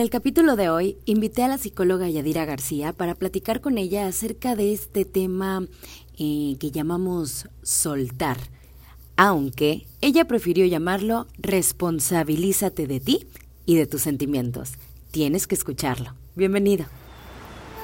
En el capítulo de hoy invité a la psicóloga Yadira García para platicar con ella acerca de este tema eh, que llamamos soltar, aunque ella prefirió llamarlo responsabilízate de ti y de tus sentimientos. Tienes que escucharlo. Bienvenido.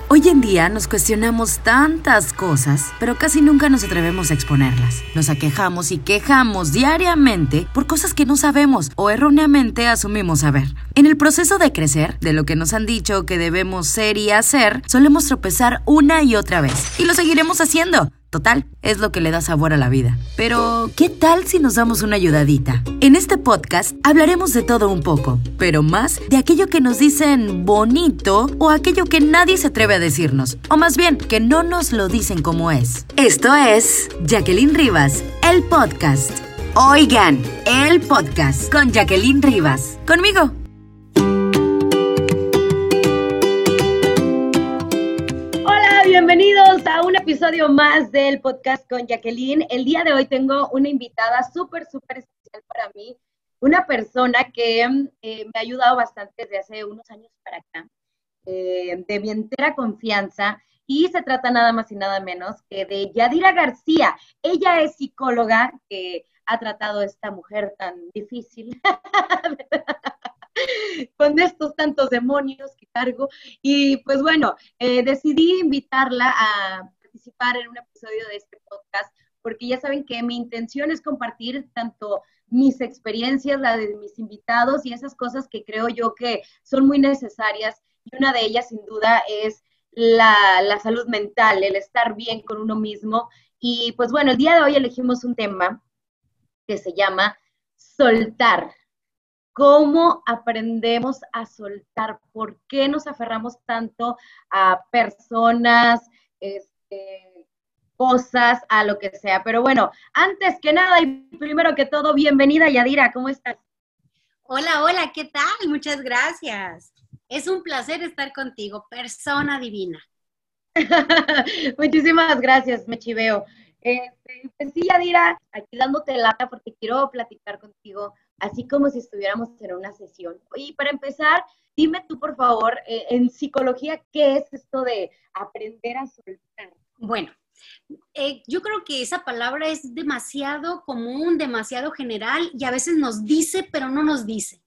Hoy en día nos cuestionamos tantas cosas, pero casi nunca nos atrevemos a exponerlas. Nos aquejamos y quejamos diariamente por cosas que no sabemos o erróneamente asumimos saber. En el proceso de crecer, de lo que nos han dicho que debemos ser y hacer, solemos tropezar una y otra vez. Y lo seguiremos haciendo Total, es lo que le da sabor a la vida. Pero, ¿qué tal si nos damos una ayudadita? En este podcast hablaremos de todo un poco, pero más de aquello que nos dicen bonito o aquello que nadie se atreve a decirnos, o más bien, que no nos lo dicen como es. Esto es Jacqueline Rivas, el podcast. Oigan, el podcast con Jacqueline Rivas. Conmigo. Bienvenidos a un episodio más del podcast con Jacqueline. El día de hoy tengo una invitada súper, súper especial para mí, una persona que eh, me ha ayudado bastante desde hace unos años para acá, eh, de mi entera confianza, y se trata nada más y nada menos que de Yadira García. Ella es psicóloga que ha tratado a esta mujer tan difícil. con estos tantos demonios que cargo. Y pues bueno, eh, decidí invitarla a participar en un episodio de este podcast porque ya saben que mi intención es compartir tanto mis experiencias, la de mis invitados y esas cosas que creo yo que son muy necesarias. Y una de ellas, sin duda, es la, la salud mental, el estar bien con uno mismo. Y pues bueno, el día de hoy elegimos un tema que se llama soltar cómo aprendemos a soltar, por qué nos aferramos tanto a personas, este, cosas, a lo que sea. Pero bueno, antes que nada y primero que todo, bienvenida Yadira, ¿cómo estás? Hola, hola, ¿qué tal? Muchas gracias. Es un placer estar contigo, persona divina. Muchísimas gracias, me chiveo. Este, pues sí, Yadira, aquí dándote lata porque quiero platicar contigo así como si estuviéramos en una sesión. Y para empezar, dime tú, por favor, eh, en psicología, ¿qué es esto de aprender a soltar? Bueno, eh, yo creo que esa palabra es demasiado común, demasiado general y a veces nos dice, pero no nos dice.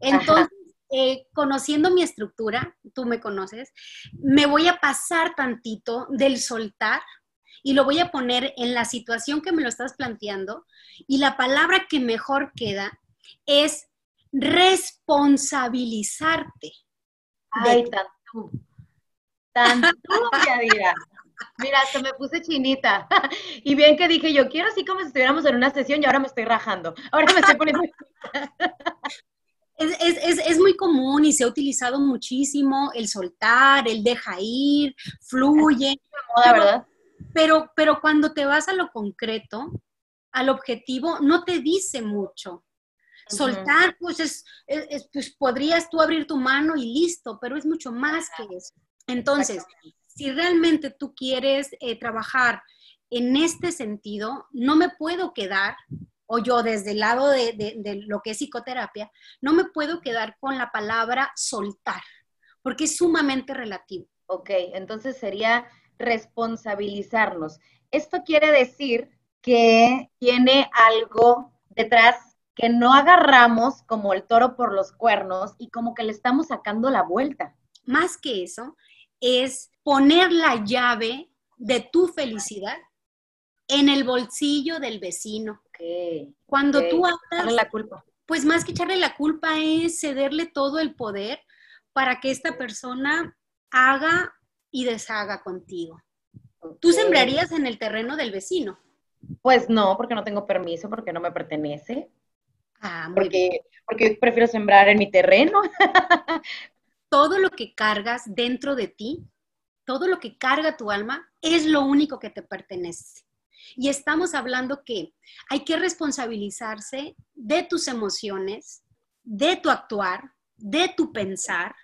Entonces, eh, conociendo mi estructura, tú me conoces, me voy a pasar tantito del soltar y lo voy a poner en la situación que me lo estás planteando y la palabra que mejor queda es responsabilizarte. Ay, tanto. Tanto, Yadira. Mira, se me puse chinita. Y bien que dije yo, quiero así como si estuviéramos en una sesión y ahora me estoy rajando. Ahora me estoy poniendo... Es, es, es, muy común y se ha utilizado muchísimo el soltar, el deja ir, fluye. Moda, ¿verdad? Pero, pero cuando te vas a lo concreto, al objetivo, no te dice mucho. Soltar, pues, es, pues podrías tú abrir tu mano y listo, pero es mucho más que eso. Entonces, si realmente tú quieres eh, trabajar en este sentido, no me puedo quedar, o yo desde el lado de, de, lo que es psicoterapia, no me puedo quedar con la palabra soltar, porque es sumamente relativo. Ok, entonces sería responsabilizarnos. Esto quiere decir que tiene algo detrás que no agarramos como el toro por los cuernos y como que le estamos sacando la vuelta. Más que eso, es poner la llave de tu felicidad en el bolsillo del vecino. Cuando tú hablas, la culpa. pues más que echarle la culpa es cederle todo el poder para que esta persona haga y deshaga contigo. ¿Tú sembrarías en el terreno del vecino? Pues no, porque no tengo permiso, porque no me pertenece. Ah, porque, porque prefiero sembrar en mi terreno. todo lo que cargas dentro de ti, todo lo que carga tu alma, es lo único que te pertenece. Y estamos hablando que hay que responsabilizarse de tus emociones, de tu actuar, de tu pensar,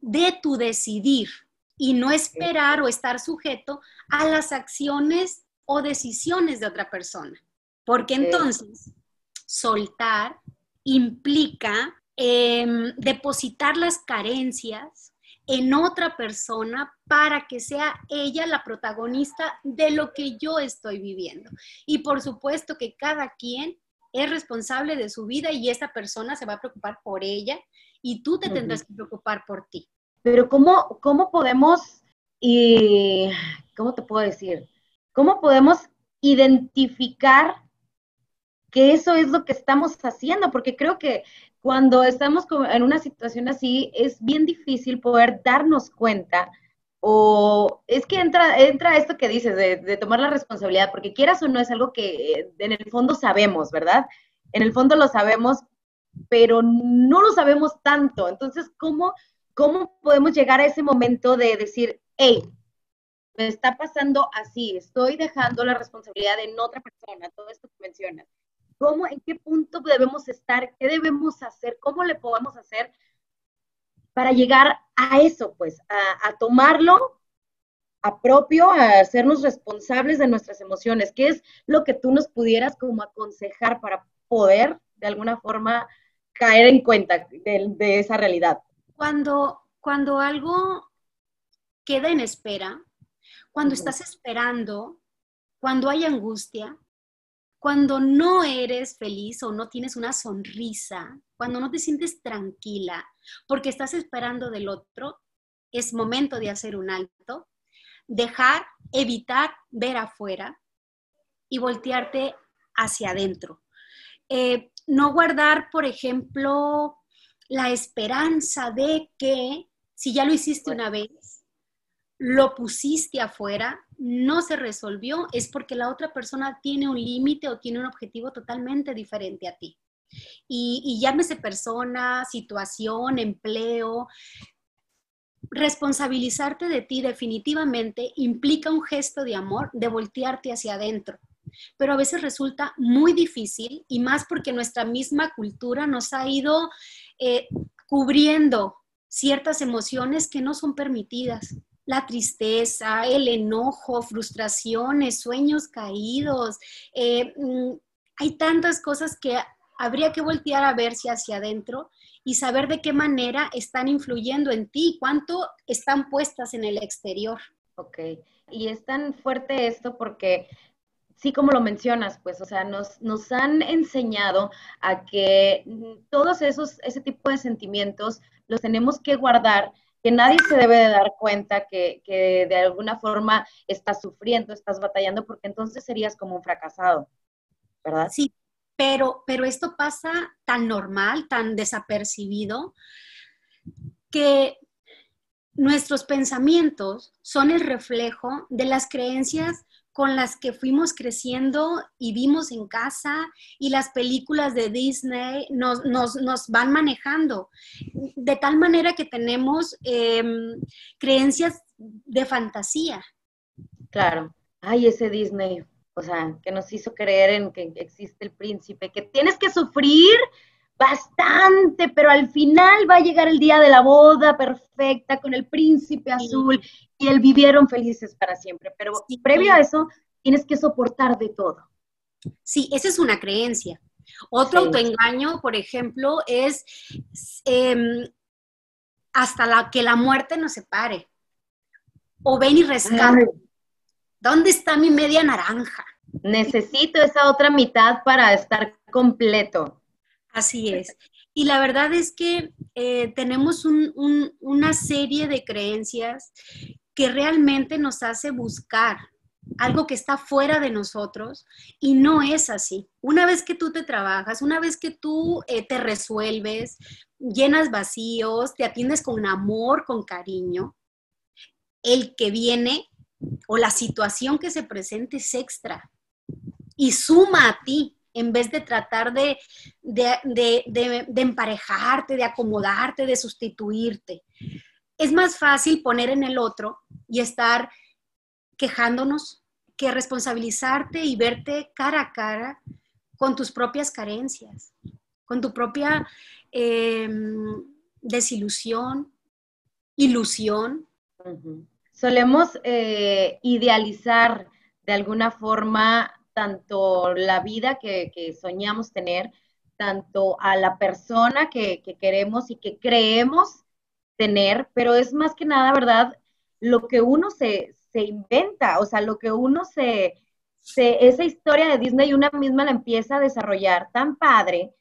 de tu decidir y no esperar o estar sujeto a las acciones o decisiones de otra persona. Porque entonces soltar implica em, depositar las carencias en otra persona para que sea ella la protagonista de lo que yo estoy viviendo. Y por supuesto que cada quien es responsable de su vida y esa persona se va a preocupar por ella y tú te tendrás que preocupar por ti. Pero ¿cómo, cómo podemos, y cómo te puedo decir? ¿Cómo podemos identificar que eso es lo que estamos haciendo? Porque creo que cuando estamos en una situación así, es bien difícil poder darnos cuenta o es que entra, entra esto que dices de, tomar la responsabilidad, porque quieras o no es algo que en el fondo sabemos, ¿verdad? En el fondo lo sabemos, pero no lo sabemos tanto. Entonces, ¿cómo, cómo podemos llegar a ese momento de decir, hey, me está pasando así, estoy dejando la responsabilidad en otra persona, todo esto que mencionas? Cómo, en qué punto debemos estar, qué debemos hacer, cómo le podemos hacer para llegar a eso, pues, a, tomarlo a propio, a hacernos responsables de nuestras emociones. ¿Qué es lo que tú nos pudieras como aconsejar para poder, de alguna forma, caer en cuenta de, esa realidad? Cuando, cuando algo queda en espera, cuando estás esperando, cuando hay angustia, cuando no eres feliz o no tienes una sonrisa, cuando no te sientes tranquila porque estás esperando del otro, es momento de hacer un alto, dejar, evitar ver afuera y voltearte hacia adentro. Eh, no guardar, por ejemplo, la esperanza de que si ya lo hiciste una vez, lo pusiste afuera, no se resolvió, es porque la otra persona tiene un límite o tiene un objetivo totalmente diferente a ti. Y, llámese persona, situación, empleo, responsabilizarte de ti definitivamente implica un gesto de amor, de voltearte hacia adentro. Pero a veces resulta muy difícil y más porque nuestra misma cultura nos ha ido eh, cubriendo ciertas emociones que no son permitidas la tristeza, el enojo, frustraciones, sueños caídos. Eh, mm, hay tantas cosas que habría que voltear a verse hacia adentro y saber de qué manera están influyendo en ti, cuánto están puestas en el exterior. Ok, y es tan fuerte esto porque sí, como lo mencionas, pues, o sea, nos, nos han enseñado a que todos esos, ese tipo de sentimientos los tenemos que guardar que nadie se debe de dar cuenta que, de alguna forma estás sufriendo, estás batallando, porque entonces serías como un fracasado, ¿verdad? Sí, pero, pero esto pasa tan normal, tan desapercibido, que nuestros pensamientos son el reflejo de las creencias con las que fuimos creciendo y vimos en casa y las películas de Disney nos, van manejando, de tal manera que tenemos em, creencias de fantasía. Claro, ay, ese Disney, o sea, que nos hizo creer en que existe el príncipe, que tienes que sufrir bastante, pero al final va a llegar el día de la boda perfecta con el príncipe azul y él vivieron felices para siempre. Pero previo a eso, tienes que soportar de todo. Sí, esa es una creencia. Otro autoengaño, por ejemplo, es em, hasta la, que la muerte nos separe. O ven y rescate. ¿Dónde está mi media naranja? Necesito esa otra mitad para estar completo. Así es. Y la verdad es que eh, tenemos una serie de creencias que realmente nos hace buscar algo que está fuera de nosotros y no es así. Una vez que tú te trabajas, una vez que tú eh, te resuelves, llenas vacíos, te atiendes con amor, con cariño, el que viene o la situación que se presente es extra y suma a ti en vez de tratar de, de, emparejarte, de acomodarte, de sustituirte. Es más fácil poner en el otro y estar quejándonos que responsabilizarte y verte cara a cara con tus propias carencias, con tu propia em, desilusión, ilusión. Solemos eh, idealizar de alguna forma tanto la vida que, soñamos tener tanto a la persona que, queremos y que creemos tener, pero es más que nada, ¿verdad? Lo que uno se, inventa, o sea, lo que uno se, se, esa historia de Disney una misma la empieza a desarrollar tan padre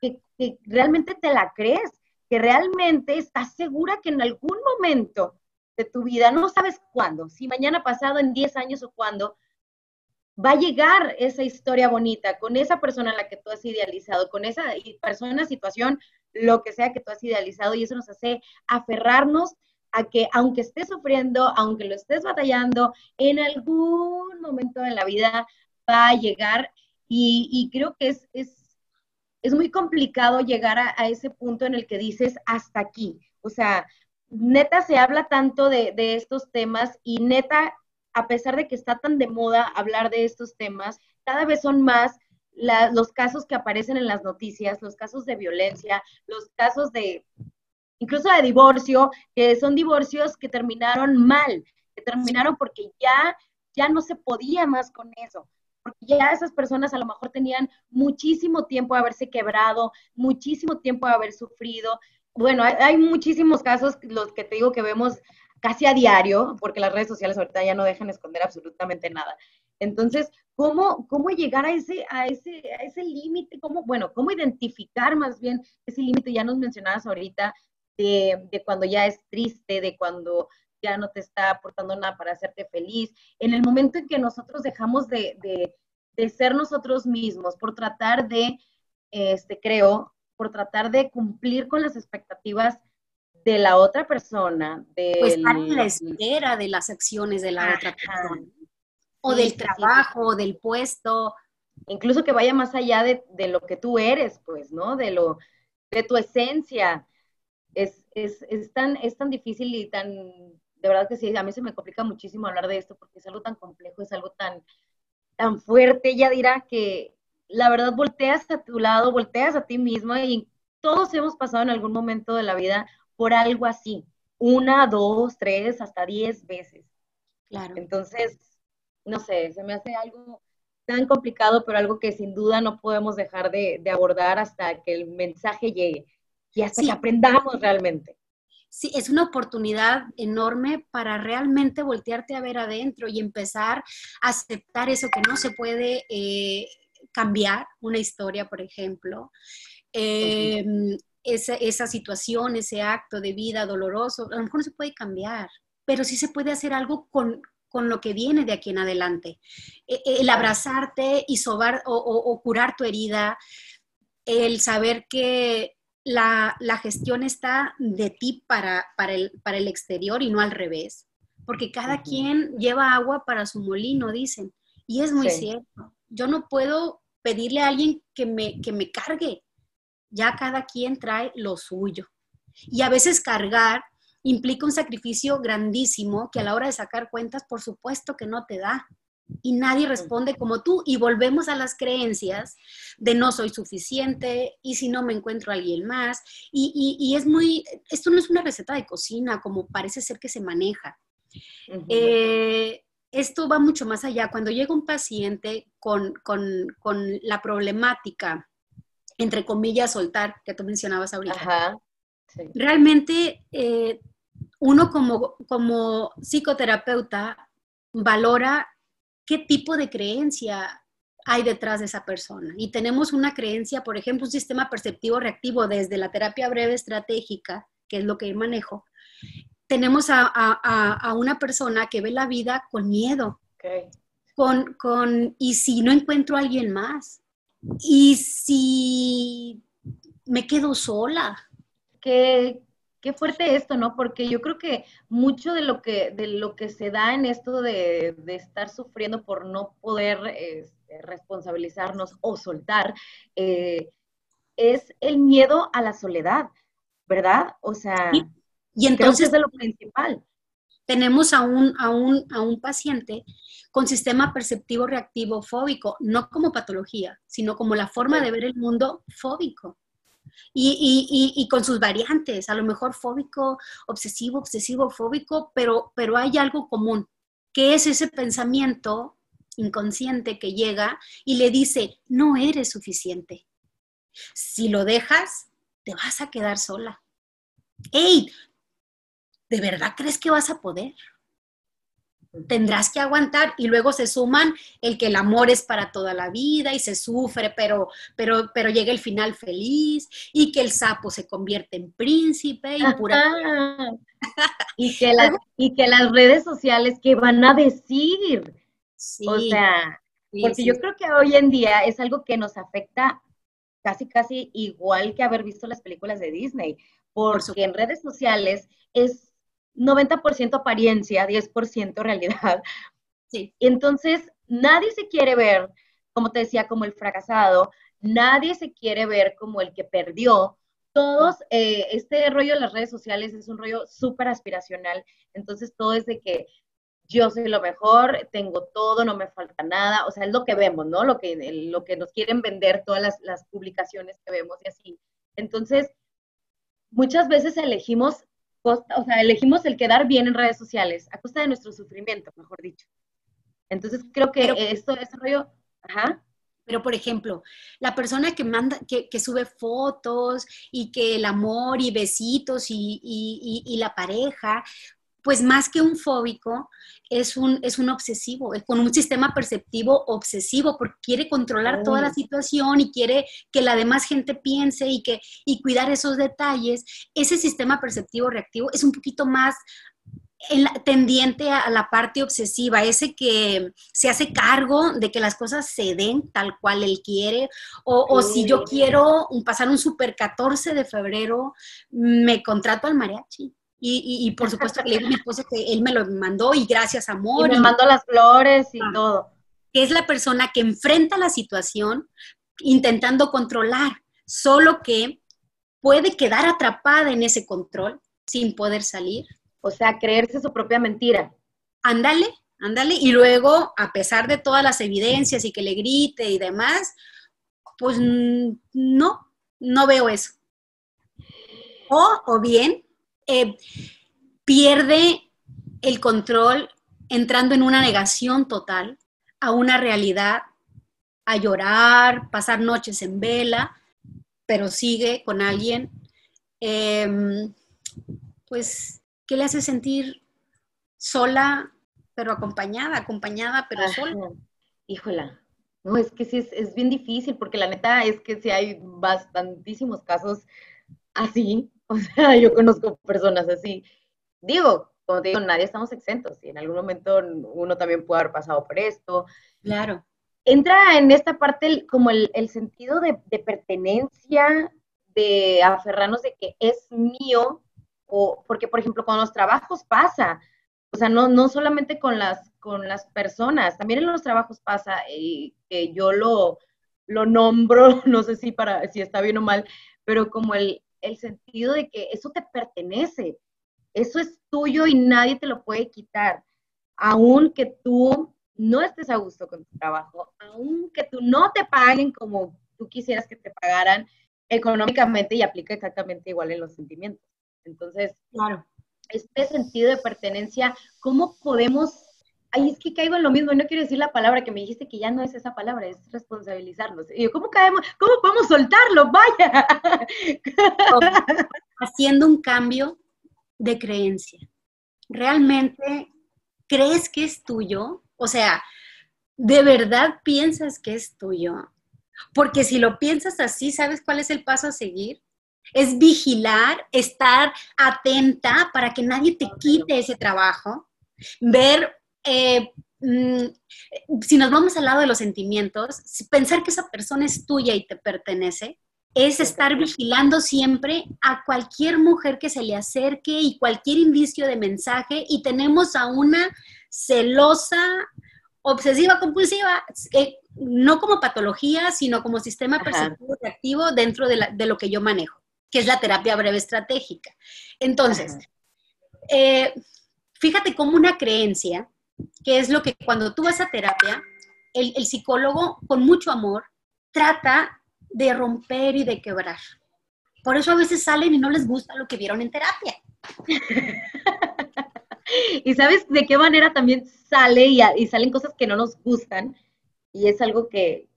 que, que realmente te la crees, que realmente estás segura que en algún momento de tu vida, no sabes cuándo, si mañana pasado, en 10 años o cuándo, va a llegar esa historia bonita con esa persona a la que tú has idealizado, con esa persona, situación, lo que sea que tú has idealizado, y eso nos hace aferrarnos a que aunque estés sufriendo, aunque lo estés batallando, en algún momento de la vida va a llegar y, creo que es, es, es, muy complicado llegar a, a, ese punto en el que dices hasta aquí. O sea, neta se habla tanto de, de estos temas y neta a pesar de que está tan de moda hablar de estos temas, cada vez son más los casos que aparecen en las noticias, los casos de violencia, los casos de, incluso de divorcio, que son divorcios que terminaron mal, que terminaron porque ya, ya no se podía más con eso, porque ya esas personas a lo mejor tenían muchísimo tiempo de haberse quebrado, muchísimo tiempo de haber sufrido. Bueno, hay, hay muchísimos casos, los que te digo que vemos casi a diario, porque las redes sociales ahorita ya no dejan esconder absolutamente nada. Entonces, ¿cómo, cómo llegar a ese, a ese, a ese límite? ¿Cómo, bueno, cómo identificar más bien ese límite? Ya nos mencionabas ahorita de, de, cuando ya es triste, de cuando ya no te está aportando nada para hacerte feliz. En el momento en que nosotros dejamos de, de, de ser nosotros mismos por tratar de, este, creo, por tratar de cumplir con las expectativas de la otra persona. de pues estar en la espera de las acciones de la otra persona. O del trabajo, o del puesto. Incluso que vaya más allá de, lo que tú eres, pues, ¿no? De, lo, de tu esencia. Es, es, es, tan, es tan difícil y tan, de verdad que sí, a mí se me complica muchísimo hablar de esto porque es algo tan complejo, es algo tan, tan fuerte. Ella dirá que la verdad volteas a tu lado, volteas a ti misma y todos hemos pasado en algún momento de la vida por algo así, una, dos, tres, hasta diez veces. Claro. Entonces, no sé, se me hace algo tan complicado, pero algo que sin duda no podemos dejar de, abordar hasta que el mensaje llegue y hasta que aprendamos realmente. Sí, es una oportunidad enorme para realmente voltearte a ver adentro y empezar a aceptar eso que no se puede eh, cambiar, una historia, por ejemplo. Eh, esa, esa situación, ese acto de vida doloroso, a lo mejor no se puede cambiar, pero sí se puede hacer algo con, con lo que viene de aquí en adelante. E, e, el abrazarte y sobar o, curar tu herida, el saber que la, la, gestión está de ti para, para, el, para el exterior y no al revés, porque cada quien lleva agua para su molino, dicen, y es muy cierto. Yo no puedo pedirle a alguien que me, que me cargue, ya cada quien trae lo suyo. Y a veces cargar implica un sacrificio grandísimo que a la hora de sacar cuentas, por supuesto que no te da. Y nadie responde como tú. Y volvemos a las creencias de no soy suficiente y si no me encuentro a alguien más. Y, es muy, esto no es una receta de cocina como parece ser que se maneja. Eh, esto va mucho más allá. Cuando llega un paciente con, con, con la problemática entre comillas, soltar, que tú mencionabas ahorita. Realmente, eh, uno como, como psicoterapeuta valora qué tipo de creencia hay detrás de esa persona. Y tenemos una creencia, por ejemplo, un sistema perceptivo reactivo desde la terapia breve estratégica, que es lo que manejo. Tenemos a, una persona que ve la vida con miedo, con, con, y si no encuentro a alguien más, y si me quedo sola. Qué, qué fuerte esto, ¿no? Porque yo creo que mucho de lo que, de lo que se da en esto de, estar sufriendo por no poder este, responsabilizarnos o soltar, eh, es el miedo a la soledad, ¿verdad? O sea, y entonces es de lo principal tenemos a un, a, un, a un, paciente con sistema perceptivo reactivo fóbico, no como patología, sino como la forma de ver el mundo fóbico. Y, y, y, con sus variantes, a lo mejor fóbico, obsesivo, obsesivo, fóbico, pero, pero hay algo común, que es ese pensamiento inconsciente que llega y le dice, no eres suficiente. Si lo dejas, te vas a quedar sola. ¡Ey! ¿De verdad crees que vas a poder? tendrás que aguantar y luego se suman el que el amor es para toda la vida y se sufre, pero, pero, pero llega el final feliz y que el sapo se convierte en príncipe y pura... y, que las, y que las redes sociales que van a decir. O sea, porque yo creo que hoy en día es algo que nos afecta casi, casi igual que haber visto las películas de Disney, porque en redes sociales es 90% apariencia, 10% realidad. Sí. Entonces, nadie se quiere ver, como te decía, como el fracasado, nadie se quiere ver como el que perdió. Todos, eh, este rollo de las redes sociales es un rollo súper aspiracional, entonces todo es de que yo soy lo mejor, tengo todo, no me falta nada, o sea, es lo que vemos, ¿no? Lo que, lo que nos quieren vender todas las, las publicaciones que vemos y así. Entonces, muchas veces elegimos o sea, elegimos el quedar bien en redes sociales, a costa de nuestro sufrimiento, mejor dicho. Entonces creo que esto, ese rollo, ajá. Pero, por ejemplo, la persona que manda, que, que sube fotos y que el amor y besitos y, y, y, la pareja, pues más que un fóbico, es un, es un obsesivo, con un sistema perceptivo obsesivo, porque quiere controlar toda la situación y quiere que la demás gente piense y, que, y cuidar esos detalles. Ese sistema perceptivo reactivo es un poquito más tendiente a, la parte obsesiva, ese que se hace cargo de que las cosas se den tal cual él quiere, o, o si yo quiero pasar un super 14 de febrero, me contrato al mariachi. Y, por supuesto le digo a mi esposo que él me lo mandó y gracias, amor. Y me mandó las flores y todo. Que es la persona que enfrenta la situación intentando controlar, solo que puede quedar atrapada en ese control sin poder salir. O sea, creerse su propia mentira. Ándale, ándale. Y luego, a pesar de todas las evidencias y que le grite y demás, pues no, no veo eso. O, o bien eh, pierde el control entrando en una negación total a una realidad, a llorar, pasar noches en vela, pero sigue con alguien, em, pues, ¿qué le hace sentir sola, pero acompañada, acompañada, pero sola? Híjola, no, es que sí, es, es, bien difícil, porque la neta es que sí hay bastantísimos casos así, o sea, yo conozco personas así. Digo, como te digo, nadie estamos exentos y en algún momento uno también puede haber pasado por esto. Claro. Entra en esta parte como el, sentido de, pertenencia, de aferrarnos de que es mío, o porque, por ejemplo, con los trabajos pasa, o sea, no, no solamente con las, con las personas, también en los trabajos pasa, y que yo lo, lo nombro, no sé si, para, si está bien o mal, pero como el, el sentido de que eso te pertenece, eso es tuyo y nadie te lo puede quitar, aunque tú no estés a gusto con tu trabajo, aunque tú no te paguen como tú quisieras que te pagaran económicamente y aplica exactamente igual en los sentimientos. Entonces, claro. este sentido de pertenencia, ¿cómo podemos ay, es que caigo en lo mismo, no quiero decir la palabra que me dijiste que ya no es esa palabra, es responsabilizarnos. ¿cómo caemos? ¿Cómo podemos soltarlo? Vaya. Haciendo un cambio de creencia. ¿Realmente crees que es tuyo? O sea, ¿de verdad piensas que es tuyo? Porque si lo piensas así, ¿sabes cuál es el paso a seguir? Es vigilar, estar atenta para que nadie te quite ese trabajo, ver eh, mm, si nos vamos al lado de los sentimientos, pensar que esa persona es tuya y te pertenece, es estar vigilando siempre a cualquier mujer que se le acerque y cualquier indicio de mensaje y tenemos a una celosa, obsesiva, compulsiva, eh, no como patología, sino como sistema perceptivo reactivo dentro de, lo que yo manejo, que es la terapia breve estratégica. Entonces, eh, fíjate cómo una creencia que es lo que cuando tú vas a terapia, el, psicólogo con mucho amor trata de romper y de quebrar. Por eso a veces salen y no les gusta lo que vieron en terapia. y sabes de qué manera también sale y, salen cosas que no nos gustan. Y es algo que,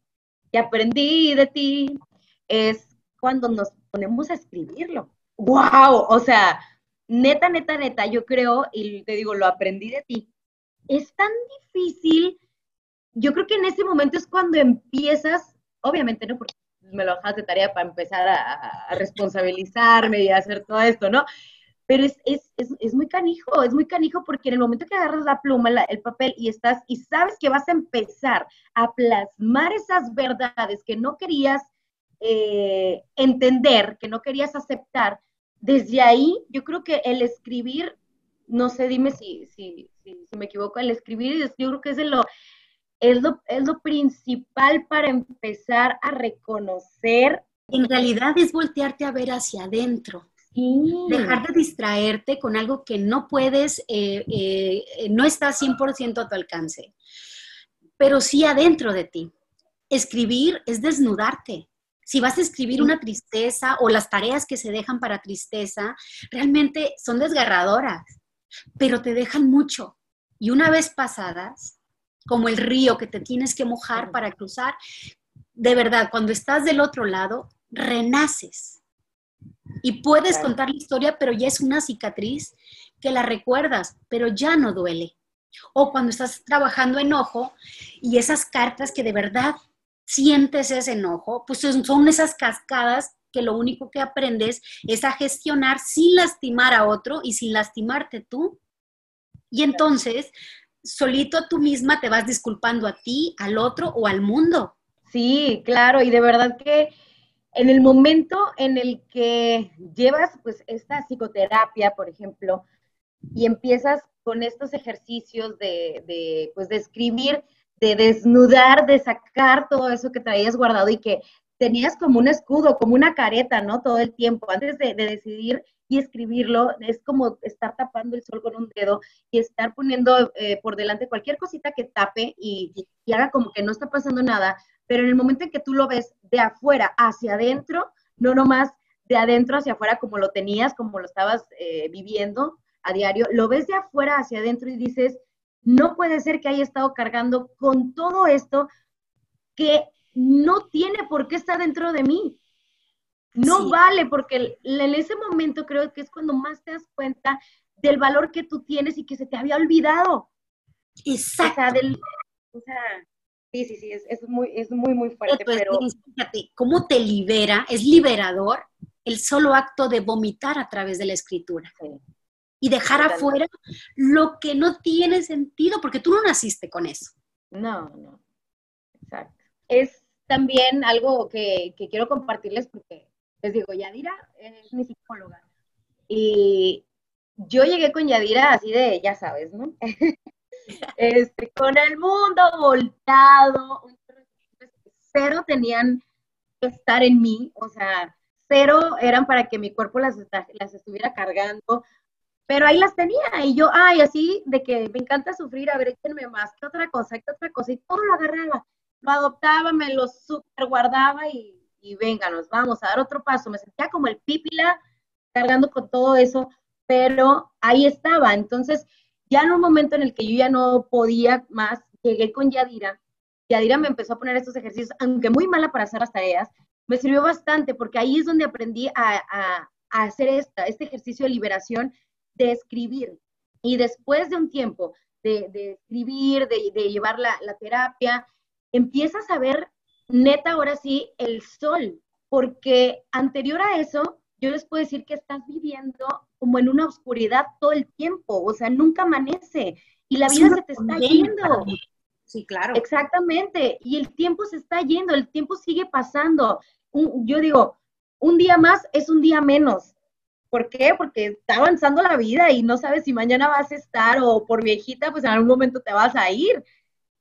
que aprendí de ti, es cuando nos ponemos a escribirlo. ¡Wow! O sea, neta, neta, neta, yo creo, y te digo, lo aprendí de ti, es tan difícil, yo creo que en ese momento es cuando empiezas, obviamente, ¿no? Porque me lo dejas de tarea para empezar a, responsabilizarme y a hacer todo esto, ¿no? Pero es, es, es, es, muy canijo, es muy canijo porque en el momento que agarras la pluma, el papel y estás y sabes que vas a empezar a plasmar esas verdades que no querías eh, entender, que no querías aceptar, desde ahí yo creo que el escribir, no sé, dime si, si, si, me equivoco, el escribir yo creo que es lo, es lo, es lo principal para empezar a reconocer. En realidad es voltearte a ver hacia adentro. Dejar de distraerte con algo que no puedes, eh, eh, no está 100% a tu alcance, pero sí adentro de ti. Escribir es desnudarte. Si vas a escribir una tristeza o las tareas que se dejan para tristeza, realmente son desgarradoras, pero te dejan mucho. Y una vez pasadas, como el río que te tienes que mojar para cruzar, de verdad, cuando estás del otro lado, renaces y puedes contar la historia, pero ya es una cicatriz que la recuerdas, pero ya no duele. O cuando estás trabajando enojo y esas cartas que de verdad sientes ese enojo, pues son esas cascadas que lo único que aprendes es a gestionar sin lastimar a otro y sin lastimarte tú. Y entonces, solito tú misma te vas disculpando a ti, al otro o al mundo. Sí, claro, y de verdad que en el momento en el que llevas pues esta psicoterapia, por ejemplo, y empiezas con estos ejercicios de, pues de escribir, de desnudar, de sacar todo eso que traías guardado y que tenías como un escudo, como una careta, ¿no? Todo el tiempo, antes de, decidir y escribirlo, es como estar tapando el sol con un dedo y estar poniendo eh, por delante cualquier cosita que tape y, haga como que no está pasando nada, pero en el momento en que tú lo ves de afuera hacia adentro, no nomás de adentro hacia afuera como lo tenías, como lo estabas eh, viviendo a diario, lo ves de afuera hacia adentro y dices, no puede ser que haya estado cargando con todo esto que no tiene por qué estar dentro de mí. No vale, porque en ese momento creo que es cuando más te das cuenta del valor que tú tienes y que se te había olvidado. Exacto. o sea Sí, sí, sí, es, muy, es muy, muy fuerte. pero... Fíjate, cómo te libera, es liberador el solo acto de vomitar a través de la escritura. Y dejar afuera lo que no tiene sentido, porque tú no naciste con eso. No, no. Exacto. Es también algo que, que quiero compartirles porque les digo, Yadira es mi psicóloga. Y yo llegué con Yadira así de, ya sabes, ¿no? este, con el mundo volteado, cero tenían que estar en mí, o sea, cero eran para que mi cuerpo las, las estuviera cargando, pero ahí las tenía, y yo, ay, así, de que me encanta sufrir, a ver, échenme más, ¿qué otra cosa? ¿Qué otra cosa? Y todo lo agarraba, lo adoptaba, me lo super guardaba y, y venga, nos vamos a dar otro paso. Me sentía como el pípila cargando con todo eso, pero ahí estaba. Entonces, ya en un momento en el que yo ya no podía más, llegué con Yadira. Yadira me empezó a poner estos ejercicios, aunque muy mala para hacer las tareas, me sirvió bastante porque ahí es donde aprendí a, hacer esta, este ejercicio de liberación, de escribir. Y después de un tiempo de, escribir, de, llevar la, la terapia, empiezas a ver neta ahora sí el sol, porque anterior a eso yo les puedo decir que estás viviendo como en una oscuridad todo el tiempo, o sea, nunca amanece y la vida se te está yendo. Sí, claro. Exactamente, y el tiempo se está yendo, el tiempo sigue pasando. yo digo, un día más es un día menos. ¿Por qué? Porque está avanzando la vida y no sabes si mañana vas a estar o por viejita, pues en algún momento te vas a ir.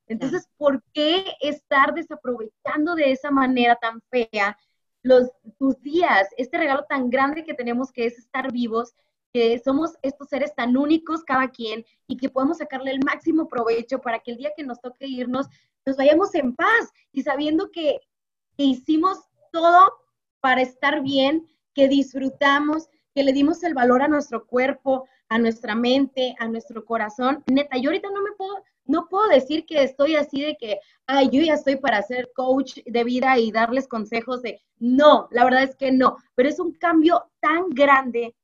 Entonces, ¿por qué estar desaprovechando de esa manera tan fea los, tus días, este regalo tan grande que tenemos que es estar vivos, que somos estos seres tan únicos cada quien y que podemos sacarle el máximo provecho para que el día que nos toque irnos, nos vayamos en paz y sabiendo que, que hicimos todo para estar bien, que disfrutamos, que le dimos el valor a nuestro cuerpo, a nuestra mente, a nuestro corazón. Neta, yo ahorita no me puedo, no puedo decir que estoy así de que, ay, yo ya estoy para ser coach de vida y darles consejos de, no, la verdad es que no, pero es un cambio tan grande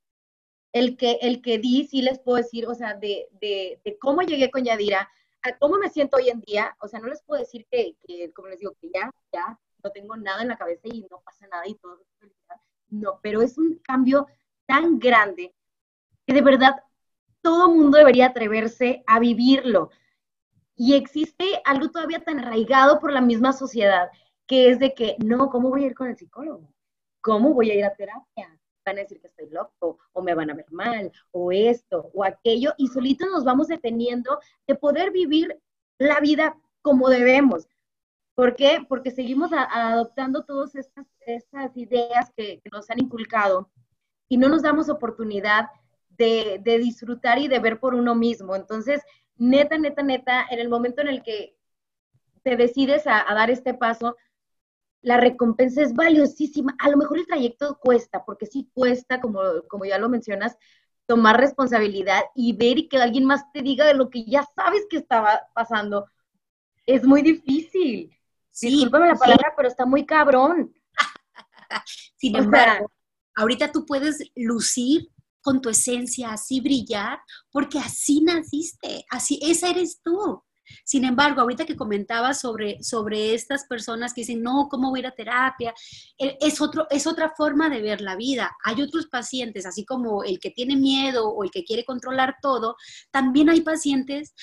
el que, el que di, sí les puedo decir, o sea, de, de, de cómo llegué con Yadira, a cómo me siento hoy en día, o sea, no les puedo decir que, que, como les digo, que ya, ya no tengo nada en la cabeza y no pasa nada y todo. No, pero es un cambio tan grande que de verdad todo mundo debería atreverse a vivirlo. Y existe algo todavía tan arraigado por la misma sociedad, que es de que, no, ¿cómo voy a ir con el psicólogo? ¿Cómo voy a ir a terapia? Van a decir que estoy loco, o me van a ver mal, o esto, o aquello, y solito nos vamos deteniendo de poder vivir la vida como debemos. ¿Por qué? Porque seguimos adoptando todas estas, ideas que, nos han inculcado y no nos damos oportunidad de, de, disfrutar y de ver por uno mismo. Entonces, neta, neta, neta, en el momento en el que te decides a, a dar este paso, la recompensa es valiosísima. A lo mejor el trayecto cuesta, porque sí cuesta, como, como ya lo mencionas, tomar responsabilidad y ver y que alguien más te diga de lo que ya sabes que estaba pasando. Es muy difícil. Sí, Discúlpame la palabra, sí. pero está muy cabrón. Sin embargo, ahorita tú puedes lucir con tu esencia, así brillar, porque así naciste, así, esa eres tú. Sin embargo, ahorita que comentabas sobre, sobre estas personas que dicen, no, ¿cómo voy a ir a terapia? E, es, otro, es otra forma de ver la vida. Hay otros pacientes, así como el que tiene miedo o el que quiere controlar todo, también hay pacientes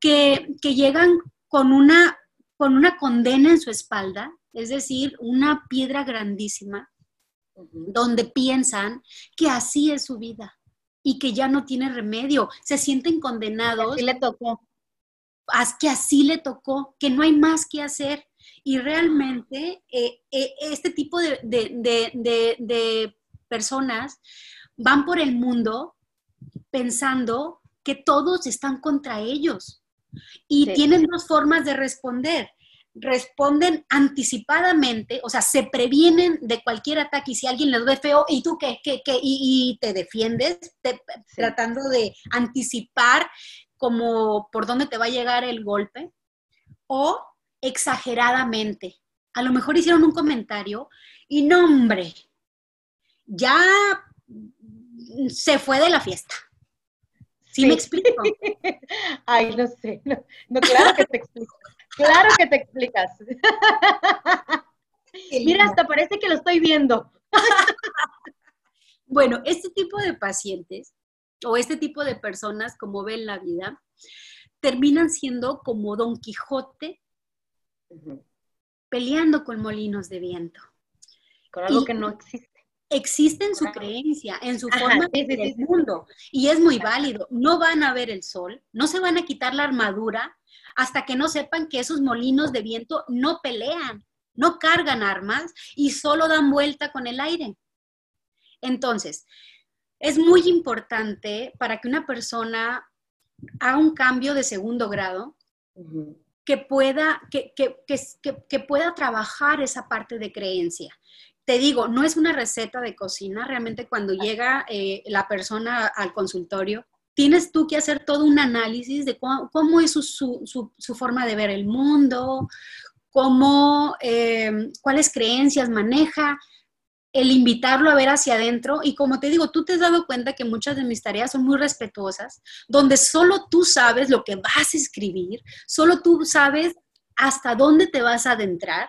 que, que llegan con una, con una condena en su espalda, es decir, una piedra grandísima, donde piensan que así es su vida y que ya no tiene remedio. Se sienten condenados. Así le tocó. Que así le tocó, que no hay más que hacer. Y realmente eh, eh, este tipo de, de, de, de, personas van por el mundo pensando que todos están contra ellos. Y sí. tienen dos formas de responder responden anticipadamente, o sea, se previenen de cualquier ataque y si alguien les ve feo, ¿y tú qué? qué, qué? Y, y, te defiendes, te, sí. tratando de anticipar como por dónde te va a llegar el golpe, o exageradamente. A lo mejor hicieron un comentario y no, hombre, ya se fue de la fiesta. ¿Sí, sí. me explico? Ay, no sé. No, no, claro que te explico. Claro que te explicas. Mira, hasta parece que lo estoy viendo. bueno, este tipo de pacientes o este tipo de personas, como ven la vida, terminan siendo como Don Quijote uh -huh. peleando con molinos de viento. Con algo y que no existe. Existe en su Ajá. creencia, en su Ajá, forma de ver el mundo, y es muy válido. No van a ver el sol, no se van a quitar la armadura hasta que no sepan que esos molinos de viento no pelean, no cargan armas y solo dan vuelta con el aire. Entonces, es muy importante para que una persona haga un cambio de segundo grado, uh -huh. que, pueda, que, que, que, pueda trabajar esa parte de creencia te digo, no es una receta de cocina, realmente cuando llega eh, la persona al consultorio, tienes tú que hacer todo un análisis de cómo, es su, forma de ver el mundo, cómo, eh, cuáles creencias maneja, el invitarlo a ver hacia adentro. Y como te digo, tú te has dado cuenta que muchas de mis tareas son muy respetuosas, donde solo tú sabes lo que vas a escribir, solo tú sabes hasta dónde te vas a adentrar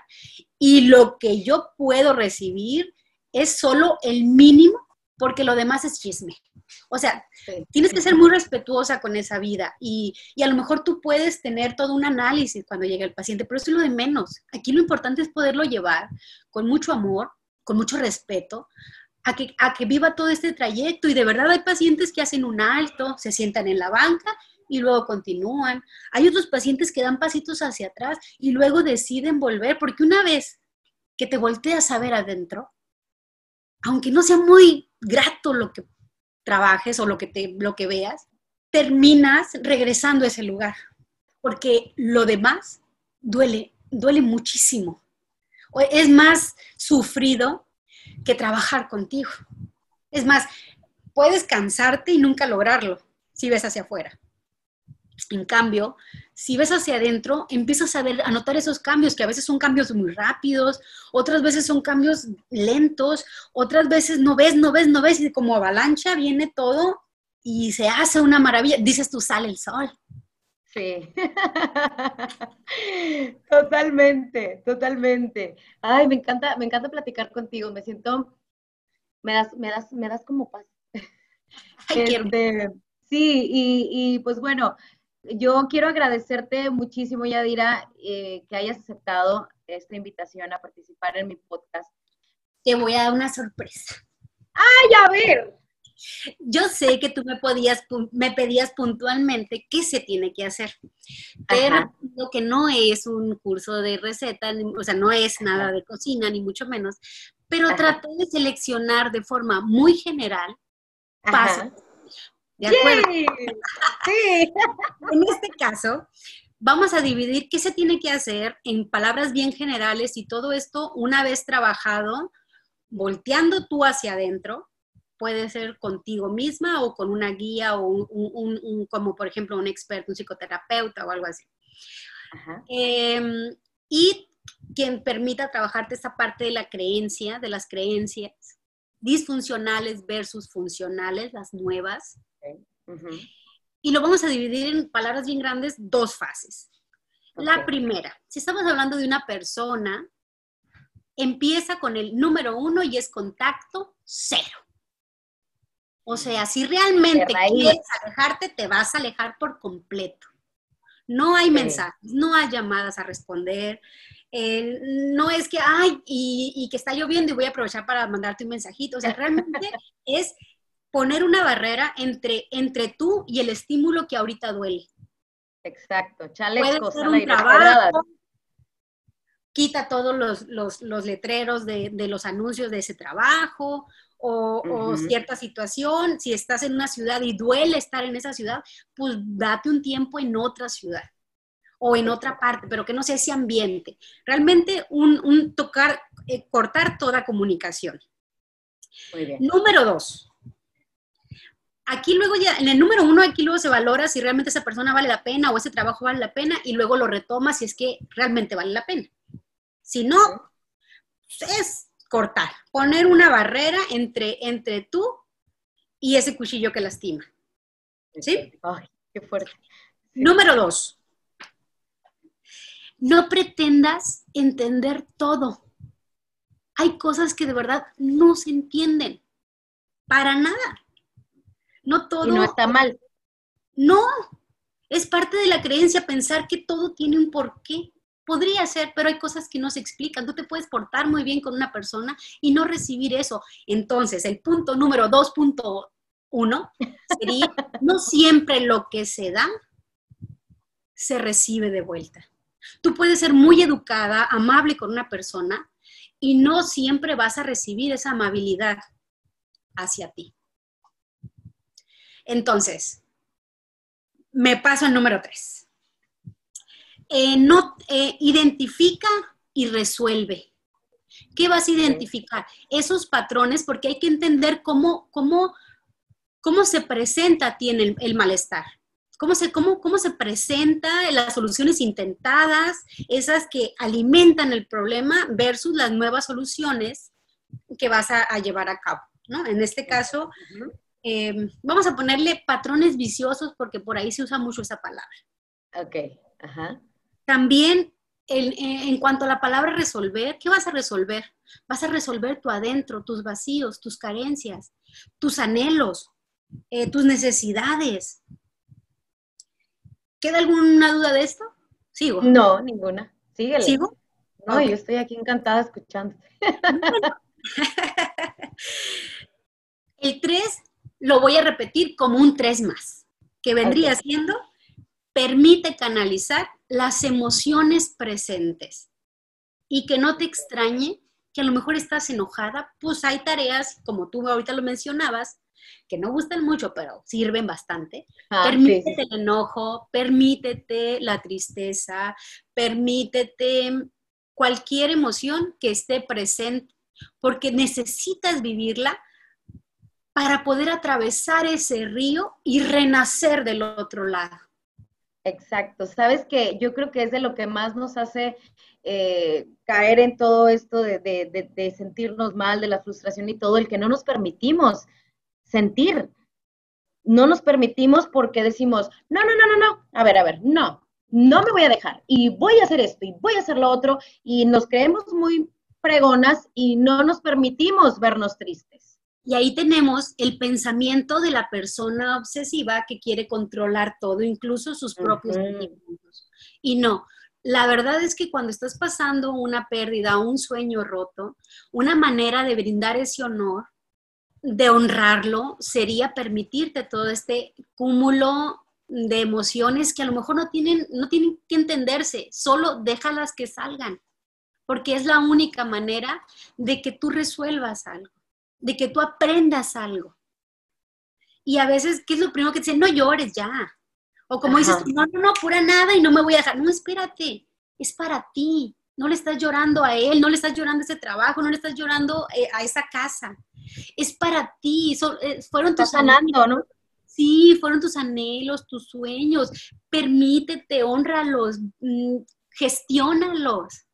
y lo que yo puedo recibir es solo el mínimo porque lo demás es chisme. O sea, tienes que ser muy respetuosa con esa vida y, y, a lo mejor tú puedes tener todo un análisis cuando llega el paciente, pero eso es lo de menos. Aquí lo importante es poderlo llevar con mucho amor, con mucho respeto, a que, a que viva todo este trayecto. Y de verdad hay pacientes que hacen un alto, se sientan en la banca y luego continúan. Hay otros pacientes que dan pasitos hacia atrás y luego deciden volver, porque una vez que te volteas a ver adentro, aunque no sea muy grato lo que trabajes o lo que, te, lo que veas, terminas regresando a ese lugar, porque lo demás duele, duele muchísimo. Es más sufrido que trabajar contigo. Es más, puedes cansarte y nunca lograrlo si ves hacia afuera. En cambio, si ves hacia adentro, empiezas a, ver, a notar esos cambios, que a veces son cambios muy rápidos, otras veces son cambios lentos, otras veces no ves, no ves, no ves, y como avalancha viene todo y se hace una maravilla. Dices tú, sale el sol. Sí, totalmente, totalmente. Ay, me encanta, me encanta platicar contigo, me siento, me das, me das, me das como paz. Este, sí, y, y pues bueno, yo quiero agradecerte muchísimo, Yadira, eh, que hayas aceptado esta invitación a participar en mi podcast. Te voy a dar una sorpresa. ¡Ay, a ver! Yo sé que tú me podías, me pedías puntualmente qué se tiene que hacer, pero lo que no es un curso de receta, o sea, no es nada de cocina, ni mucho menos, pero traté de seleccionar de forma muy general pasos ¿De acuerdo? Sí. en este caso, vamos a dividir qué se tiene que hacer en palabras bien generales y todo esto una vez trabajado, volteando tú hacia adentro, puede ser contigo misma o con una guía o un, como por ejemplo un experto, un psicoterapeuta o algo así. Em, y quien permita trabajarte esta parte de la creencia, de las creencias disfuncionales versus funcionales, las nuevas, y lo vamos a dividir en palabras bien grandes, dos fases. La primera, si estamos hablando de una persona, empieza con el número uno y es contacto cero. O sea, si realmente quieres alejarte, te vas a alejar por completo. No hay mensajes, no hay llamadas a responder. Eh, no es que, ay, y, y, que está lloviendo y voy a aprovechar para mandarte un mensajito. O sea, realmente es poner una barrera entre, entre tú y el estímulo que ahorita duele. Exacto, chalecos quita todos los, letreros de, los anuncios de ese trabajo o, cierta situación. Si estás en una ciudad y duele estar en esa ciudad, pues date un tiempo en otra ciudad o en otra parte, pero que no sea ese ambiente. Realmente un, tocar, eh, cortar toda comunicación. Muy bien. Número dos, aquí luego ya, en el número uno, aquí luego se valora si realmente esa persona vale la pena o ese trabajo vale la pena y luego lo retoma si es que realmente vale la pena. Si no, es cortar, poner una barrera entre, entre tú y ese cuchillo que lastima. ¿Sí? Ay, qué fuerte. Número dos, no pretendas entender todo. Hay cosas que de verdad no se entienden. Para nada. No todo. Y no está mal. No, es parte de la creencia pensar que todo tiene un porqué. Podría ser, pero hay cosas que no se explican. Tú te puedes portar muy bien con una persona y no recibir eso. Entonces, el punto número 2.1 sería, no siempre lo que se da se recibe de vuelta. Tú puedes ser muy educada, amable con una persona y no siempre vas a recibir esa amabilidad hacia ti. Entonces, me paso al número tres. Eh, no, eh, identifica y resuelve. ¿Qué vas a identificar? Esos patrones, porque hay que entender cómo, cómo, cómo se presenta a ti en el, malestar. Cómo se, cómo, cómo se presenta las soluciones intentadas, esas que alimentan el problema versus las nuevas soluciones que vas a, llevar a cabo. ¿no? En este caso, Em, vamos a ponerle patrones viciosos porque por ahí se usa mucho esa palabra. Ok, ajá. También en, cuanto a la palabra resolver, ¿qué vas a resolver? Vas a resolver tu adentro, tus vacíos, tus carencias, tus anhelos, eh, tus necesidades. ¿Queda alguna duda de esto? Sigo. No, ninguna. Síguele. ¿Sigo? No, yo estoy aquí encantada escuchando. El 3 lo voy a repetir como un tres más, que vendría siendo, permite canalizar las emociones presentes y que no te extrañe que a lo mejor estás enojada, pues hay tareas, como tú ahorita lo mencionabas, que no gustan mucho, pero sirven bastante. Ah, permítete el enojo, permítete la tristeza, permítete cualquier emoción que esté presente, porque necesitas vivirla para poder atravesar ese río y renacer del otro lado. Exacto. Sabes que yo creo que es de lo que más nos hace eh, caer en todo esto de, de, sentirnos mal, de la frustración y todo, el que no nos permitimos sentir. No nos permitimos porque decimos, no, no, no, no, no, a ver, a ver, no, no me voy a dejar y voy a hacer esto y voy a hacer lo otro y nos creemos muy pregonas y no nos permitimos vernos tristes. Y ahí tenemos el pensamiento de la persona obsesiva que quiere controlar todo, incluso sus propios sentimientos. Y no, la verdad es que cuando estás pasando una pérdida, un sueño roto, una manera de brindar ese honor, de honrarlo, sería permitirte todo este cúmulo de emociones que a lo mejor no tienen, no tienen que entenderse, solo déjalas que salgan, porque es la única manera de que tú resuelvas algo, de que tú aprendas algo. Y a veces, ¿qué es lo primero que te dicen? No llores ya. O como dices, no, no, no, pura nada y no me voy a dejar. No, espérate, es para ti. No le estás llorando a él, no le estás llorando a ese trabajo, no le estás llorando eh, a esa casa. Es para ti, eh, fueron tus sanando, ¿no? Sí, fueron tus anhelos, tus sueños. Permítete, honralos, mm, gestiónalos.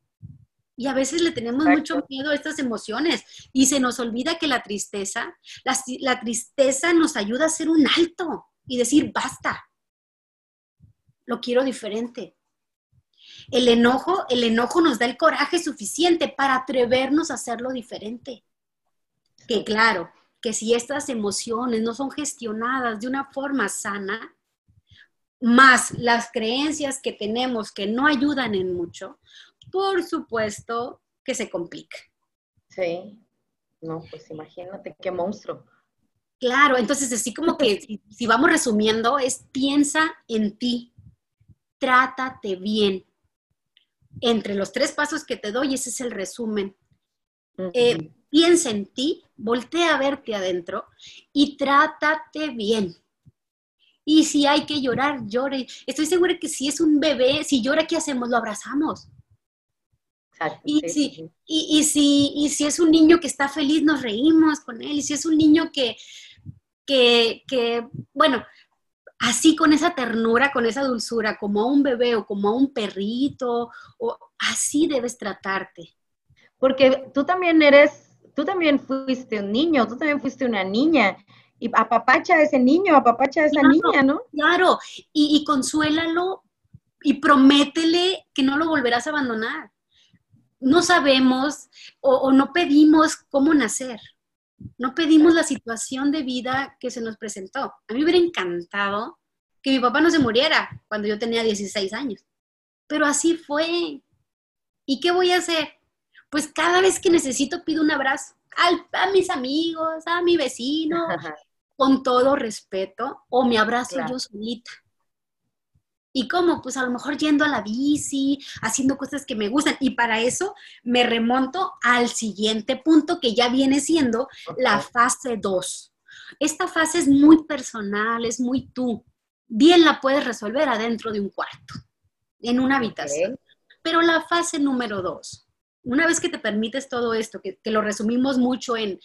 Y a veces le tenemos mucho miedo a estas emociones y se nos olvida que la tristeza, la, la, tristeza nos ayuda a hacer un alto y decir, basta, lo quiero diferente. El enojo, el enojo nos da el coraje suficiente para atrevernos a hacerlo diferente. Que claro, que si estas emociones no son gestionadas de una forma sana, más las creencias que tenemos que no ayudan en mucho, por supuesto que se complica. Sí, no, pues imagínate qué monstruo. Claro, entonces así como que si, si vamos resumiendo, es piensa en ti, trátate bien. Entre los tres pasos que te doy, ese es el resumen piensa en ti, voltea a verte adentro y trátate bien. Y si hay que llorar, llore. Estoy segura que si es un bebé, si llora, ¿qué hacemos? Lo abrazamos. Y, si, y, si, y si es un niño que está feliz, nos reímos con él. Y si es un niño que, que, que, bueno, así con esa ternura, con esa dulzura, como a un bebé o como a un perrito, o así debes tratarte. Porque tú también eres tú también fuiste un niño, tú también fuiste una niña. Y apapacha a ese niño, apapacha a esa niña, ¿no? Claro, y, consuélalo y prométele que no lo volverás a abandonar. No sabemos o, no pedimos cómo nacer. No pedimos la situación de vida que se nos presentó. A mí me hubiera encantado que mi papá no se muriera cuando yo tenía 16 años. Pero así fue. ¿Y qué voy a hacer? pues cada vez que necesito pido un abrazo a mis amigos, a mi vecino, con todo respeto, o me abrazo yo solita. ¿Y cómo? Pues a lo mejor yendo a la bici, haciendo cosas que me gustan. Y para eso me remonto al siguiente punto que ya viene siendo la fase 2. Esta fase es muy personal, es muy tú. Bien la puedes resolver adentro de un cuarto, en una habitación. Pero la fase número 2 una vez que te permites todo esto, que, lo resumimos mucho en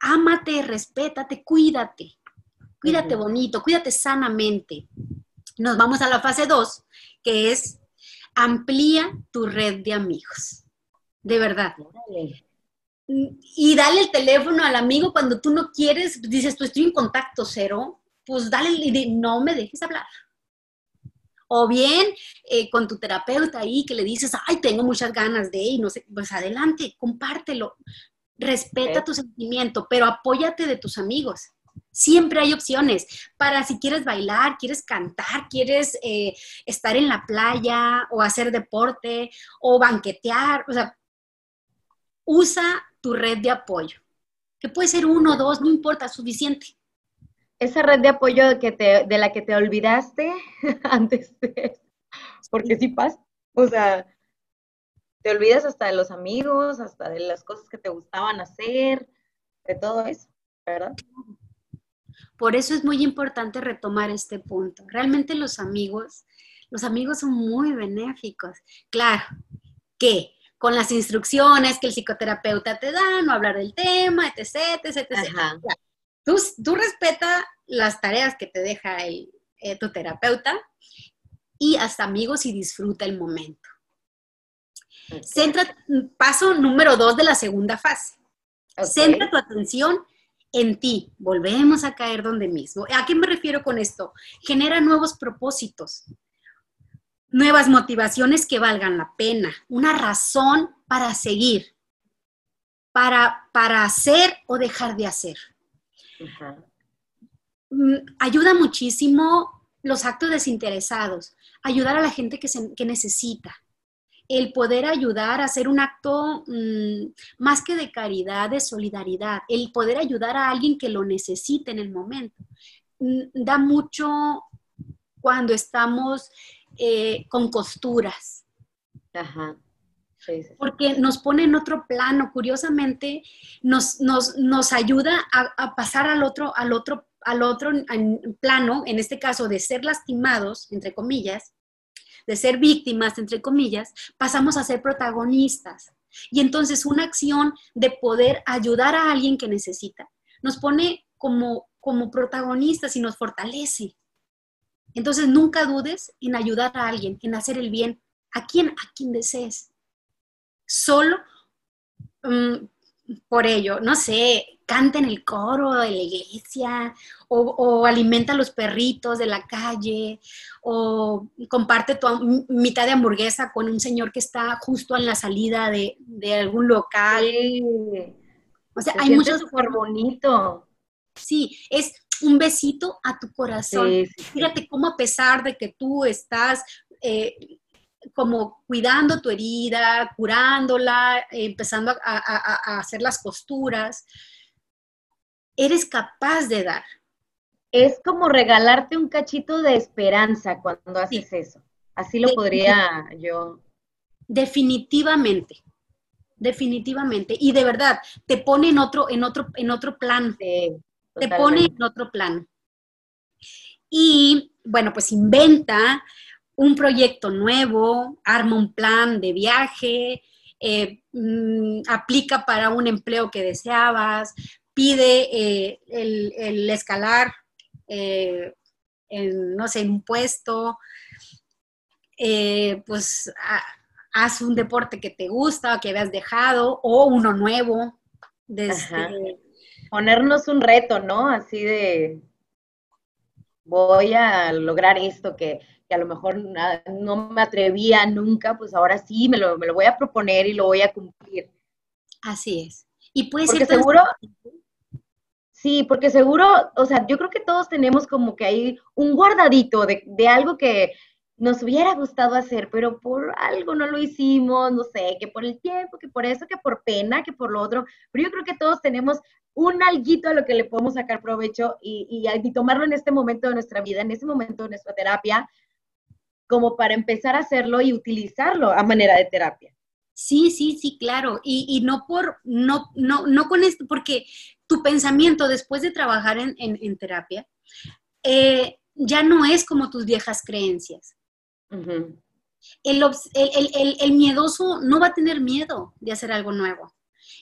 ámate, respétate, cuídate, cuídate bonito, cuídate sanamente. Nos vamos a la fase 2, que es amplía tu red de amigos. De verdad. Y dale el teléfono al amigo cuando tú no quieres, dices, tú estoy en contacto cero, pues dale, y no me dejes hablar. O bien eh, con tu terapeuta ahí que le dices, ay, tengo muchas ganas de, y no sé, pues adelante, compártelo. Respeta tu sentimiento, pero apóyate de tus amigos. Siempre hay opciones para si quieres bailar, quieres cantar, quieres eh, estar en la playa o hacer deporte o banquetear. O sea, usa tu red de apoyo, que puede ser uno, dos, no importa, suficiente esa red de apoyo de, que te, de la que te olvidaste antes de porque sí pasa, o sea, te olvidas hasta de los amigos, hasta de las cosas que te gustaban hacer, de todo eso, ¿verdad? Por eso es muy importante retomar este punto. Realmente los amigos, los amigos son muy benéficos. Claro que con las instrucciones que el psicoterapeuta te da, no hablar del tema, etc., etc., etc. Tú, tú respeta las tareas que te deja el, eh, tu terapeuta y hasta amigos y disfruta el momento. Centra, paso número dos de la segunda fase. Centra tu atención en ti. Volvemos a caer donde mismo. ¿A qué me refiero con esto? Genera nuevos propósitos, nuevas motivaciones que valgan la pena, una razón para seguir, para, para hacer o dejar de hacer. Mm, ayuda muchísimo los actos desinteresados, ayudar a la gente que, que necesita, el poder ayudar a hacer un acto mm, más que de caridad, de solidaridad, el poder ayudar a alguien que lo necesite en el momento. Mm, da mucho cuando estamos eh, con costuras. Ajá. Porque nos pone en otro plano, curiosamente, nos, nos, ayuda a, pasar al otro, al otro, al otro plano, en este caso de ser lastimados, entre comillas, de ser víctimas, entre comillas, pasamos a ser protagonistas. Y entonces una acción de poder ayudar a alguien que necesita nos pone como, como protagonistas y nos fortalece. Entonces nunca dudes en ayudar a alguien, en hacer el bien, a quien, a quien desees. Solo mm, por ello, no sé, canta en el coro de la iglesia, o, alimenta a los perritos de la calle, o comparte tu mitad de hamburguesa con un señor que está justo en la salida de, algún local. O sea, hay mucho súper bonito. Sí, es un besito a tu corazón. Fíjate cómo a pesar de que tú estás eh, como cuidando tu herida, curándola, empezando a hacer las costuras, eres capaz de dar. Es como regalarte un cachito de esperanza cuando haces eso. Así lo podría yo. Definitivamente, definitivamente. Y de verdad, te pone en otro, en otro, en otro plan. te pone en otro plan. Y bueno, pues inventa un proyecto nuevo, arma un plan de viaje, eh, mm, aplica para un empleo que deseabas, pide eh, el, escalar, eh, no sé, un puesto, eh, pues haz un deporte que te gusta, que habías dejado, o uno nuevo. Ponernos un reto, ¿no? Así de, voy a lograr esto que, a lo mejor no me atrevía nunca, pues ahora sí me lo, me lo, voy a proponer y lo voy a cumplir. Así es. Y puede Porque seguro, Sí, porque seguro, o sea, yo creo que todos tenemos como que hay un guardadito de, de, algo que nos hubiera gustado hacer, pero por algo no lo hicimos, no sé, que por el tiempo, que por eso, que por pena, que por lo otro, pero yo creo que todos tenemos un alguito a lo que le podemos sacar provecho y, y, y tomarlo en este momento de nuestra vida, en ese momento de nuestra terapia, como para empezar a hacerlo y utilizarlo a manera de terapia. Sí, sí, sí, claro. Y, y, no por, no, no, no con esto, porque tu pensamiento después de trabajar en, terapia eh, ya no es como tus viejas creencias. el, el, miedoso no va a tener miedo de hacer algo nuevo.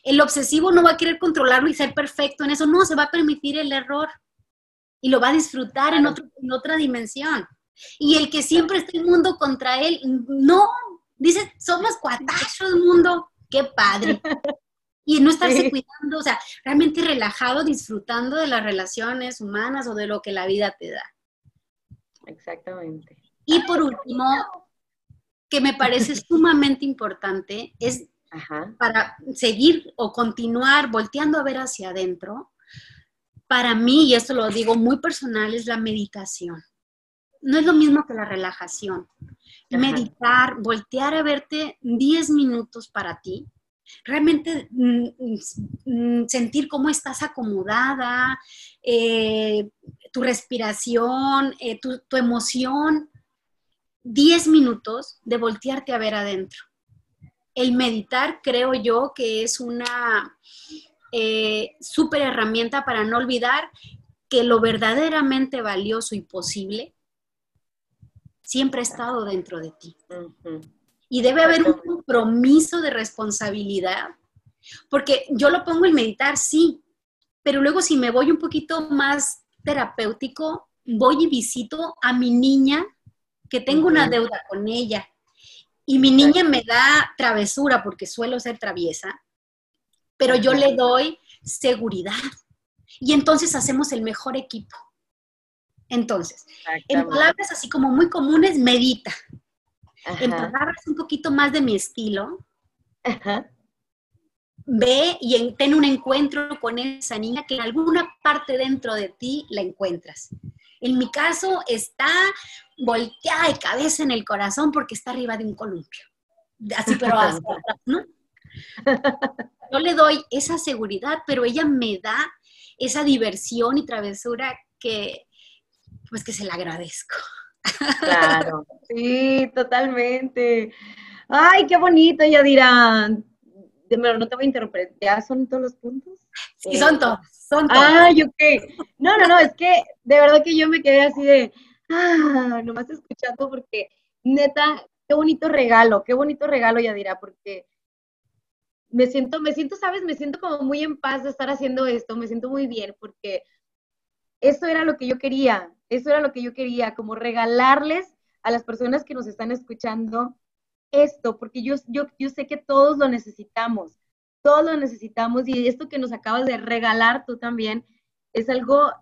El obsesivo no va a querer controlarlo y ser perfecto en eso. No, se va a permitir el error y lo va a disfrutar en, en otra dimensión. Y el que siempre está el mundo contra él, no, dice, somos cuatachos mundo, qué padre. y no estarse cuidando, o sea, realmente relajado, disfrutando de las relaciones humanas o de lo que la vida te da. Exactamente. Y por último, que me parece sumamente importante, es para seguir o continuar volteando a ver hacia adentro, para mí, y esto lo digo muy personal, es la meditación. No es lo mismo que la relajación. Meditar, voltear a verte 10 minutos para ti, realmente mm, mm, sentir cómo estás acomodada, eh, tu respiración, eh, tu, emoción. 10 minutos de voltearte a ver adentro. El meditar creo yo que es una eh, súper herramienta para no olvidar que lo verdaderamente valioso y posible siempre ha estado dentro de ti. Y debe haber un compromiso de responsabilidad, porque yo lo pongo en meditar, sí, pero luego si me voy un poquito más terapéutico, voy y visito a mi niña que tengo una deuda con ella. Y mi niña me da travesura porque suelo ser traviesa, pero yo le doy seguridad. Y entonces hacemos el mejor equipo. Entonces, en palabras así como muy comunes, medita. En palabras un poquito más de mi estilo, ve y ten un encuentro con esa niña que en alguna parte dentro de ti la encuentras. En mi caso está volteada de cabeza en el corazón porque está arriba de un columpio. Así, pero hacia ¿no? Yo le doy esa seguridad, pero ella me da esa diversión y travesura que, pues que se la agradezco. Claro, sí, totalmente. Ay, qué bonito, ya dirán. No te voy a interrumpir, ¿ya son todos los puntos? Sí, son todos, son todos. Ay, ok. No, no, no, es que de verdad que yo me quedé así de, ah, nomás escuchando porque neta, qué bonito regalo, qué bonito regalo, Yadira, porque me siento, me siento, sabes, me siento como muy en paz de estar haciendo esto, me siento muy bien porque eso era lo que yo quería, eso era lo que yo quería, como regalarles a las personas que nos están escuchando esto, porque yo, yo, yo sé que todos lo necesitamos, todos lo necesitamos y esto que nos acabas de regalar tú también es algo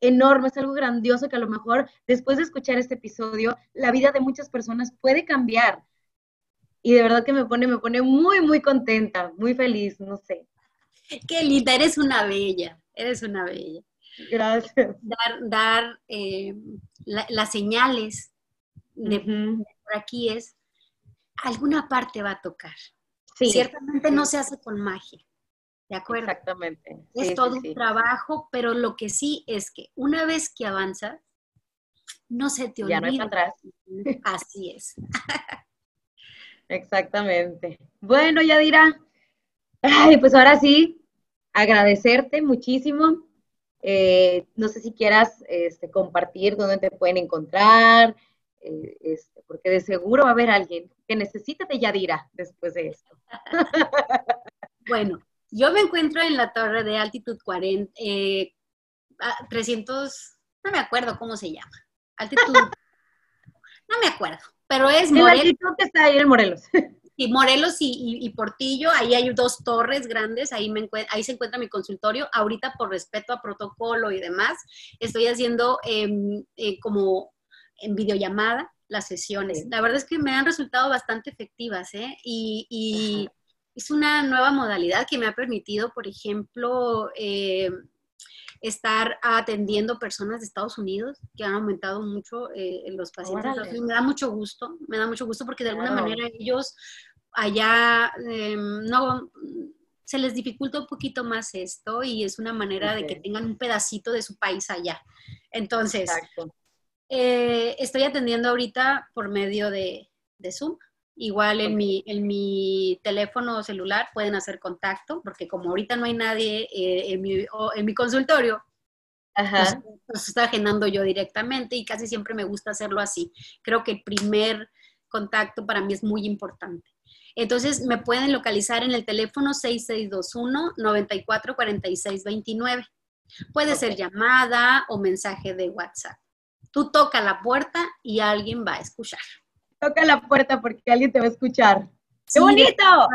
enorme, es algo grandioso que a lo mejor después de escuchar este episodio, la vida de muchas personas puede cambiar. Y de verdad que me pone, me pone muy, muy contenta, muy feliz, no sé. Qué linda, eres una bella, eres una bella. Gracias. Dar, dar eh, las señales de, por aquí es, alguna parte va a tocar. Ciertamente no se hace con magia. ¿De acuerdo? Exactamente. es todo un trabajo, pero lo que sí es que una vez que avanzas, no se te olvida. Ya no hay atrás. Así es. Exactamente. Bueno, Yadira, ay, pues ahora sí, agradecerte muchísimo. Eh, no sé si quieras este, compartir dónde te pueden encontrar, eh, este, porque de seguro va a haber alguien que necesite de Yadira después de esto. bueno, yo me encuentro en la torre de altitud 40, 300, eh, no me acuerdo cómo se llama. Altitud, no me acuerdo, pero es Morelos. altitud que está ahí en Morelos. Sí, Morelos y, Portillo, ahí hay dos torres grandes, ahí, me ahí se encuentra mi consultorio. Ahorita, por respeto a protocolo y demás, estoy haciendo em, eh, como en videollamada las sesiones. La verdad es que me han resultado bastante efectivas, ¿eh? Y, es una nueva modalidad que me ha permitido, por ejemplo, eh, estar atendiendo personas de Estados Unidos, que han aumentado mucho eh, los pacientes. Me da mucho gusto, me da mucho gusto porque de alguna manera ellos allá em, no se les dificulta un poquito más esto y es una manera de que tengan un pedacito de su país allá. Entonces, eh, estoy atendiendo ahorita por medio de, de Zoom Igual en mi, en mi teléfono celular pueden hacer contacto, porque como ahorita no hay nadie eh, en, mi, en, mi, consultorio, Ajá. Pues, pues, estoy agendando yo directamente y casi siempre me gusta hacerlo así. Creo que el primer contacto para mí es muy importante. Entonces me pueden localizar en el teléfono 6621-944629. Puede ser llamada o mensaje de WhatsApp. Tú toca la puerta y alguien va a escuchar toca la puerta porque alguien te va a escuchar. ¡Qué bonito!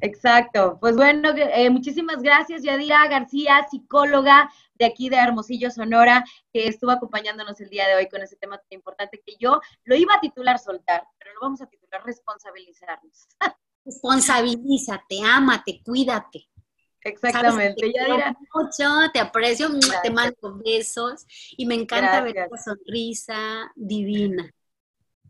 Exacto. Pues bueno, eh, muchísimas gracias, Yadira García, psicóloga de aquí de Hermosillo, Sonora, que estuvo acompañándonos el día de hoy con ese tema tan importante que yo lo iba a titular soltar, pero lo vamos a titular responsabilizarnos. Responsabilízate, ámate, cuídate. Exactamente. Te Yadira. mucho, te aprecio, te mando besos y me encanta ver tu sonrisa divina.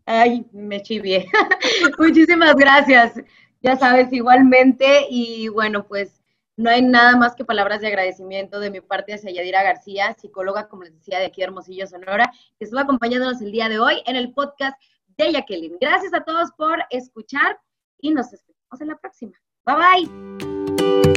Ay, me chivié. Muchísimas gracias. Ya sabes, igualmente. Y bueno, pues no hay nada más que palabras de agradecimiento de mi parte hacia Yadira García, psicóloga, como les decía, de aquí de Hermosillo, Sonora, que estuvo acompañándonos el día de hoy en el podcast de Jacqueline. Gracias a todos por escuchar y nos escuchamos en la próxima. Bye bye.